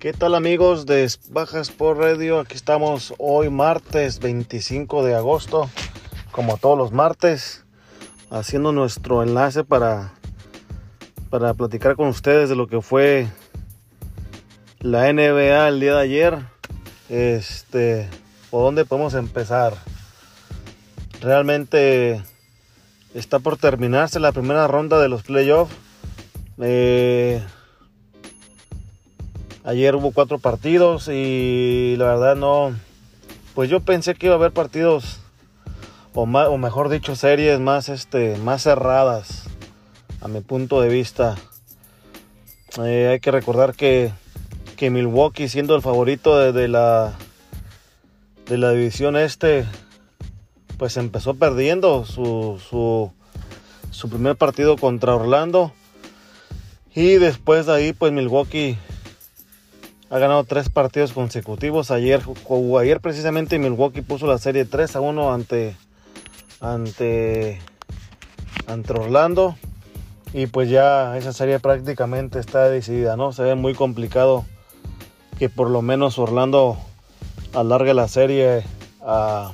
¿Qué tal amigos de Bajas por Radio? Aquí estamos hoy martes 25 de agosto, como todos los martes, haciendo nuestro enlace para, para platicar con ustedes de lo que fue la NBA el día de ayer. Este, ¿por dónde podemos empezar? Realmente está por terminarse la primera ronda de los playoffs. Eh, Ayer hubo cuatro partidos y la verdad no. Pues yo pensé que iba a haber partidos, o, o mejor dicho, series más, este, más cerradas, a mi punto de vista. Eh, hay que recordar que, que, Milwaukee, siendo el favorito de, la, de la división este, pues empezó perdiendo su, su, su primer partido contra Orlando. Y después de ahí, pues Milwaukee ha ganado tres partidos consecutivos. Ayer, ayer precisamente Milwaukee puso la serie 3 a 1 ante, ante, ante Orlando. Y pues ya esa serie prácticamente está decidida, ¿no? Se ve muy complicado que por lo menos Orlando alargue la serie a,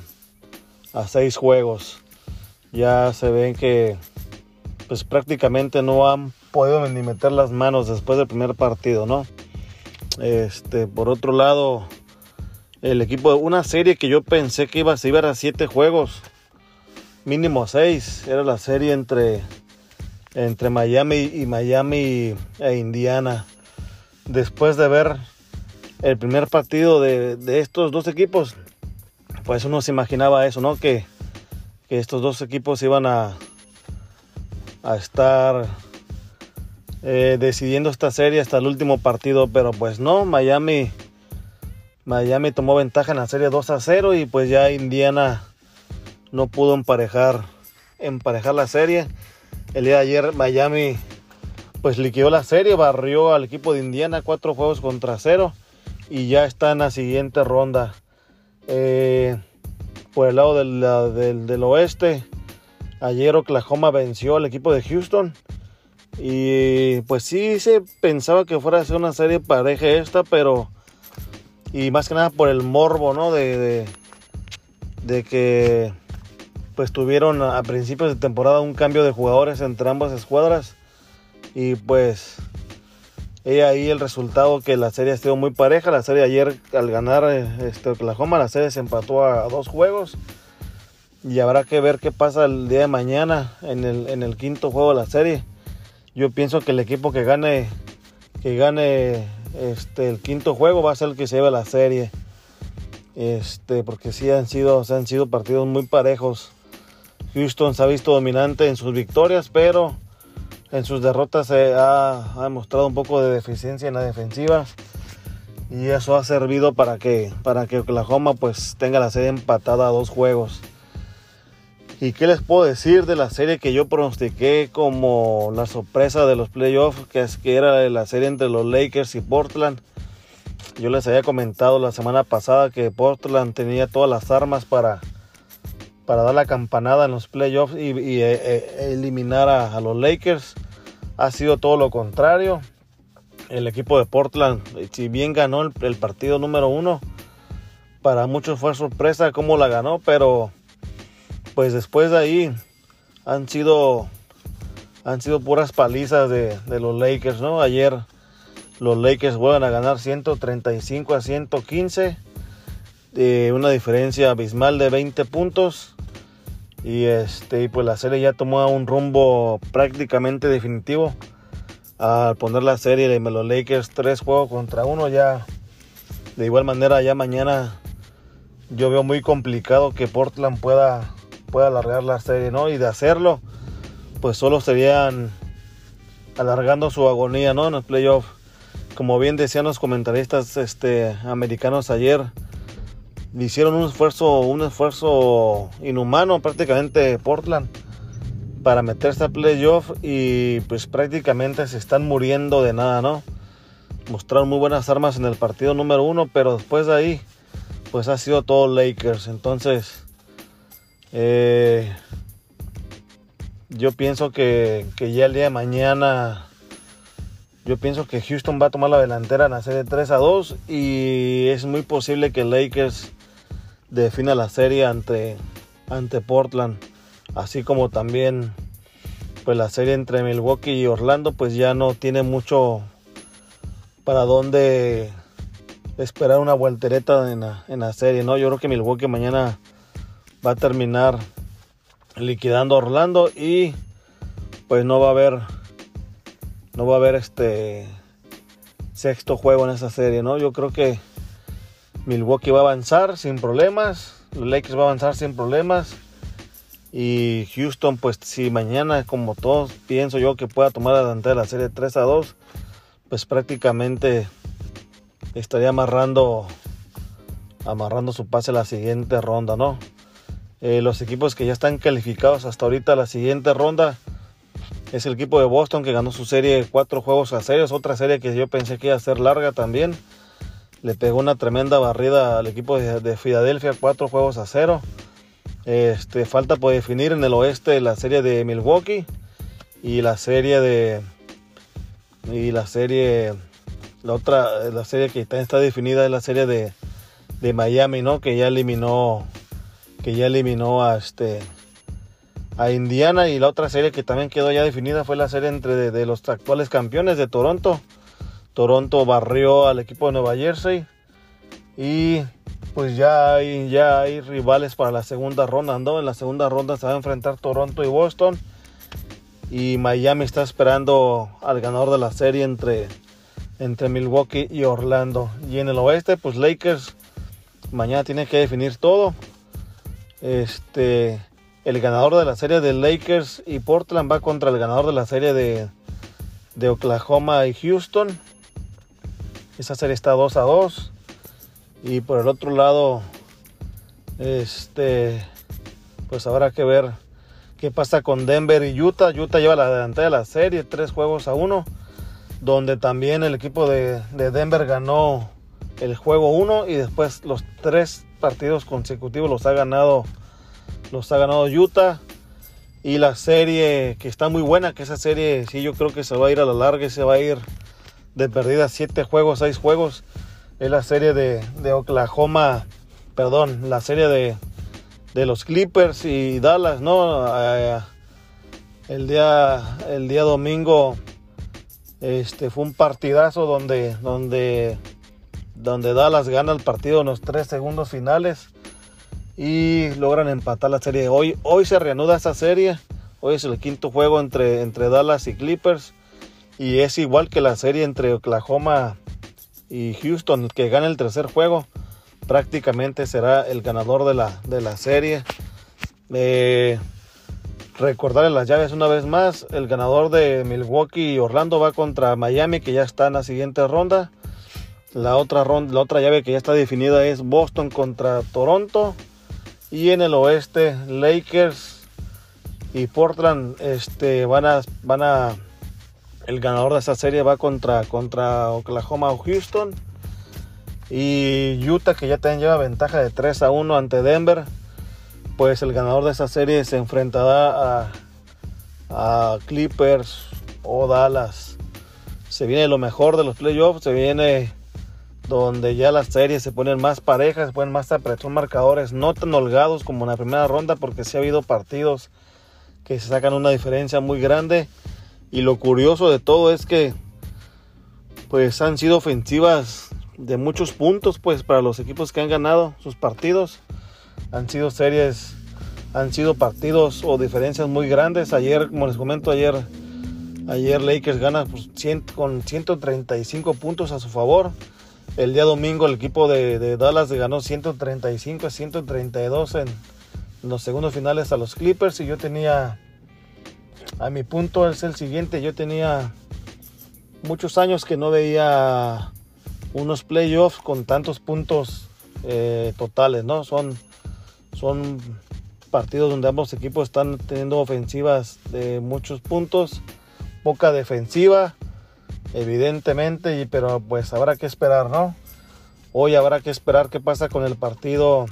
a seis juegos. Ya se ven que pues prácticamente no han podido ni meter las manos después del primer partido, ¿no? Este, por otro lado, el equipo de una serie que yo pensé que iba, a ir a siete juegos, mínimo seis, era la serie entre, entre Miami y Miami e Indiana. Después de ver el primer partido de, estos dos equipos, pues uno se imaginaba eso, ¿no? Que, que estos dos equipos iban a, a estar eh, decidiendo esta serie hasta el último partido, pero pues no, Miami, Miami tomó ventaja en la serie 2 a 0 y pues ya Indiana no pudo emparejar, emparejar la serie. El día de ayer Miami pues liquidó la serie, barrió al equipo de Indiana cuatro juegos contra cero y ya está en la siguiente ronda. Eh, por el lado del, del oeste, ayer Oklahoma venció al equipo de Houston y pues sí se pensaba que fuera a ser una serie pareja esta, pero. Y más que nada por el morbo, ¿no? De, de, que pues tuvieron a principios de temporada un cambio de jugadores entre ambas escuadras. Y pues he ahí el resultado que la serie ha sido muy pareja. La serie ayer al ganar este, Oklahoma, la serie se empató a, dos juegos. Y habrá que ver qué pasa el día de mañana en el, en el quinto juego de la serie yo pienso que el equipo que gane que gane este el quinto juego va a ser el que se lleve la serie. Este porque sí han sido han sido partidos muy parejos. Houston se ha visto dominante en sus victorias pero en sus derrotas se ha, ha demostrado un poco de deficiencia en la defensiva. Y eso ha servido para que para que Oklahoma pues tenga la serie empatada a dos juegos ¿Y qué les puedo decir de la serie que yo pronostiqué como la sorpresa de los playoffs, que, es, que era la serie entre los Lakers y Portland? Yo les había comentado la semana pasada que Portland tenía todas las armas para, para dar la campanada en los playoffs y, eh, eh, eliminar a, los Lakers. Ha sido todo lo contrario. El equipo de Portland, si bien ganó el, el partido número uno, para muchos fue sorpresa cómo la ganó, pero pues después de ahí han sido han sido puras palizas de, los Lakers, ¿no? Ayer los Lakers vuelven a ganar 135 a 115, de una diferencia abismal de 20 puntos. Y este, pues la serie ya tomó un rumbo prácticamente definitivo. Al poner la serie de los Lakers 3 juegos contra uno, ya de igual manera, ya mañana yo veo muy complicado que Portland pueda pueda alargar la serie, ¿no? Y de hacerlo, pues solo serían alargando su agonía, ¿no? En el playoff. Como bien decían los comentaristas este, americanos ayer, hicieron un esfuerzo, un esfuerzo inhumano prácticamente Portland para meterse a playoff y pues prácticamente se están muriendo de nada, ¿no? Mostraron muy buenas armas en el partido número uno, pero después de ahí, pues ha sido todo Lakers. Entonces, eh, yo pienso que, ya el día de mañana Yo pienso que Houston va a tomar la delantera en la serie 3 a 2 y es muy posible que Lakers defina la serie ante, ante Portland. Así como también pues la serie entre Milwaukee y Orlando pues ya no tiene mucho para dónde esperar una voltereta en la, en la serie, ¿no? Yo creo que Milwaukee mañana va a terminar liquidando Orlando y pues no va a haber no va a haber este sexto juego en esa serie, ¿no? Yo creo que Milwaukee va a avanzar sin problemas, los Lakers va a avanzar sin problemas y Houston pues si mañana como todos pienso yo que pueda tomar adelante la serie 3 a 2, pues prácticamente estaría amarrando amarrando su pase a la siguiente ronda, ¿no? Eh, los equipos que ya están calificados hasta ahorita a la siguiente ronda es el equipo de Boston que ganó su serie cuatro juegos a series, otra serie que yo pensé que iba a ser larga también. Le pegó una tremenda barrida al equipo de, Filadelfia, cuatro juegos a cero. Este, falta por definir en el oeste la serie de Milwaukee y la serie de y la serie la otra la serie que también está definida es la serie de, de Miami, ¿no? Que ya eliminó que ya eliminó a este a Indiana y la otra serie que también quedó ya definida fue la serie entre de, los actuales campeones de Toronto. Toronto barrió al equipo de Nueva Jersey y pues ya hay, ya hay rivales para la segunda ronda, ¿no? En la segunda ronda se va a enfrentar Toronto y Boston y Miami está esperando al ganador de la serie entre, entre Milwaukee y Orlando. Y en el oeste, pues Lakers mañana tiene que definir todo. Este, el ganador de la serie de Lakers y Portland va contra el ganador de la serie de, de Oklahoma y Houston. Esa serie está 2 a 2. Y por el otro lado, este, pues habrá que ver qué pasa con Denver y Utah. Utah lleva la delantera de la serie, tres juegos a uno, donde también el equipo de, de Denver ganó el juego 1 y después los tres partidos consecutivos los ha ganado los ha ganado Utah. Y la serie que está muy buena que esa serie sí yo creo que se va a ir a la larga y se va a ir de perdida 7 juegos 6 juegos. Es la serie de, de, Oklahoma perdón la serie de, de los Clippers y Dallas no eh, el día el día domingo este fue un partidazo donde donde donde Dallas gana el partido en los tres segundos finales y logran empatar la serie. Hoy, hoy se reanuda esa serie. Hoy es el quinto juego entre, entre Dallas y Clippers. Y es igual que la serie entre Oklahoma y Houston. que gana el tercer juego prácticamente será el ganador de la, de la serie. Eh, recordarles las llaves una vez más. El ganador de Milwaukee y Orlando va contra Miami que ya está en la siguiente ronda. La otra, ronda, la otra llave que ya está definida es Boston contra Toronto. Y en el oeste, Lakers y Portland este, van a, van a. El ganador de esa serie va contra, contra Oklahoma o Houston. Y Utah, que ya también lleva ventaja de 3 a 1 ante Denver. Pues el ganador de esa serie se enfrentará a, a Clippers o Dallas. Se viene lo mejor de los playoffs. Se viene donde ya las series se ponen más parejas, se ponen más apretón marcadores, no tan holgados como en la primera ronda, porque sí ha habido partidos que se sacan una diferencia muy grande. Y lo curioso de todo es que pues han sido ofensivas de muchos puntos pues para los equipos que han ganado sus partidos. Han sido series, han sido partidos o diferencias muy grandes. Ayer, como les comento, ayer, ayer Lakers gana pues, con 135 puntos a su favor. El día domingo el equipo de, Dallas ganó 135 a 132 en, los segundos finales a los Clippers y yo tenía, a mi punto es el siguiente, yo tenía muchos años que no veía unos playoffs con tantos puntos eh, totales, ¿no? Son, son partidos donde ambos equipos están teniendo ofensivas de muchos puntos, poca defensiva evidentemente, pero pues habrá que esperar, ¿no? Hoy habrá que esperar qué pasa con el partido,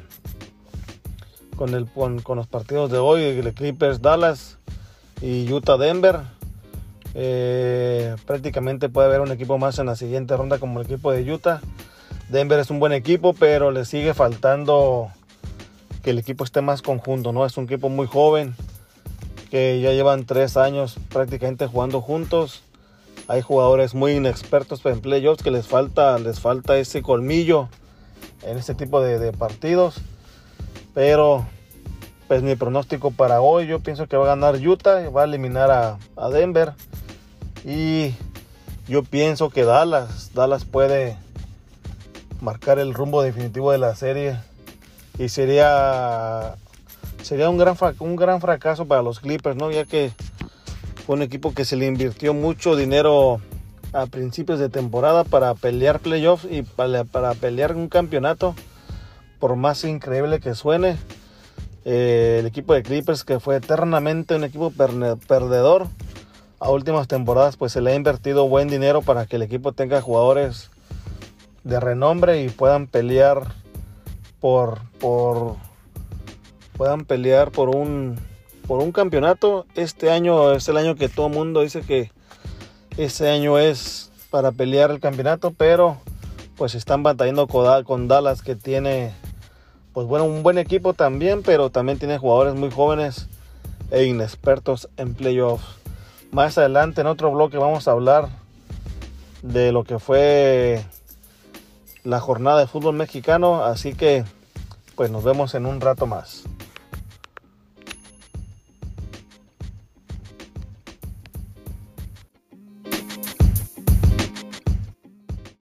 con, el, con, los partidos de hoy, el Clippers Dallas y Utah Denver. Eh, prácticamente puede haber un equipo más en la siguiente ronda como el equipo de Utah. Denver es un buen equipo, pero le sigue faltando que el equipo esté más conjunto, ¿no? Es un equipo muy joven, que ya llevan tres años prácticamente jugando juntos. Hay jugadores muy inexpertos en playoffs que les falta, les falta ese colmillo en este tipo de, partidos. Pero, pues mi pronóstico para hoy, yo pienso que va a ganar Utah, va a eliminar a, a Denver. Y yo pienso que Dallas, Dallas puede marcar el rumbo definitivo de la serie. Y sería, sería un, gran, un gran fracaso para los Clippers, ¿no? Ya que fue un equipo que se le invirtió mucho dinero a principios de temporada para pelear playoffs y para, para pelear un campeonato. Por más increíble que suene, eh, el equipo de Clippers que fue eternamente un equipo perdedor. A últimas temporadas pues se le ha invertido buen dinero para que el equipo tenga jugadores de renombre y puedan pelear por, por puedan pelear por un por un campeonato. Este año es el año que todo mundo dice que ese año es para pelear el campeonato, pero pues están batallando con Dallas que tiene pues bueno, un buen equipo también, pero también tiene jugadores muy jóvenes e inexpertos en playoffs. Más adelante en otro bloque vamos a hablar de lo que fue la jornada de fútbol mexicano, así que pues nos vemos en un rato más.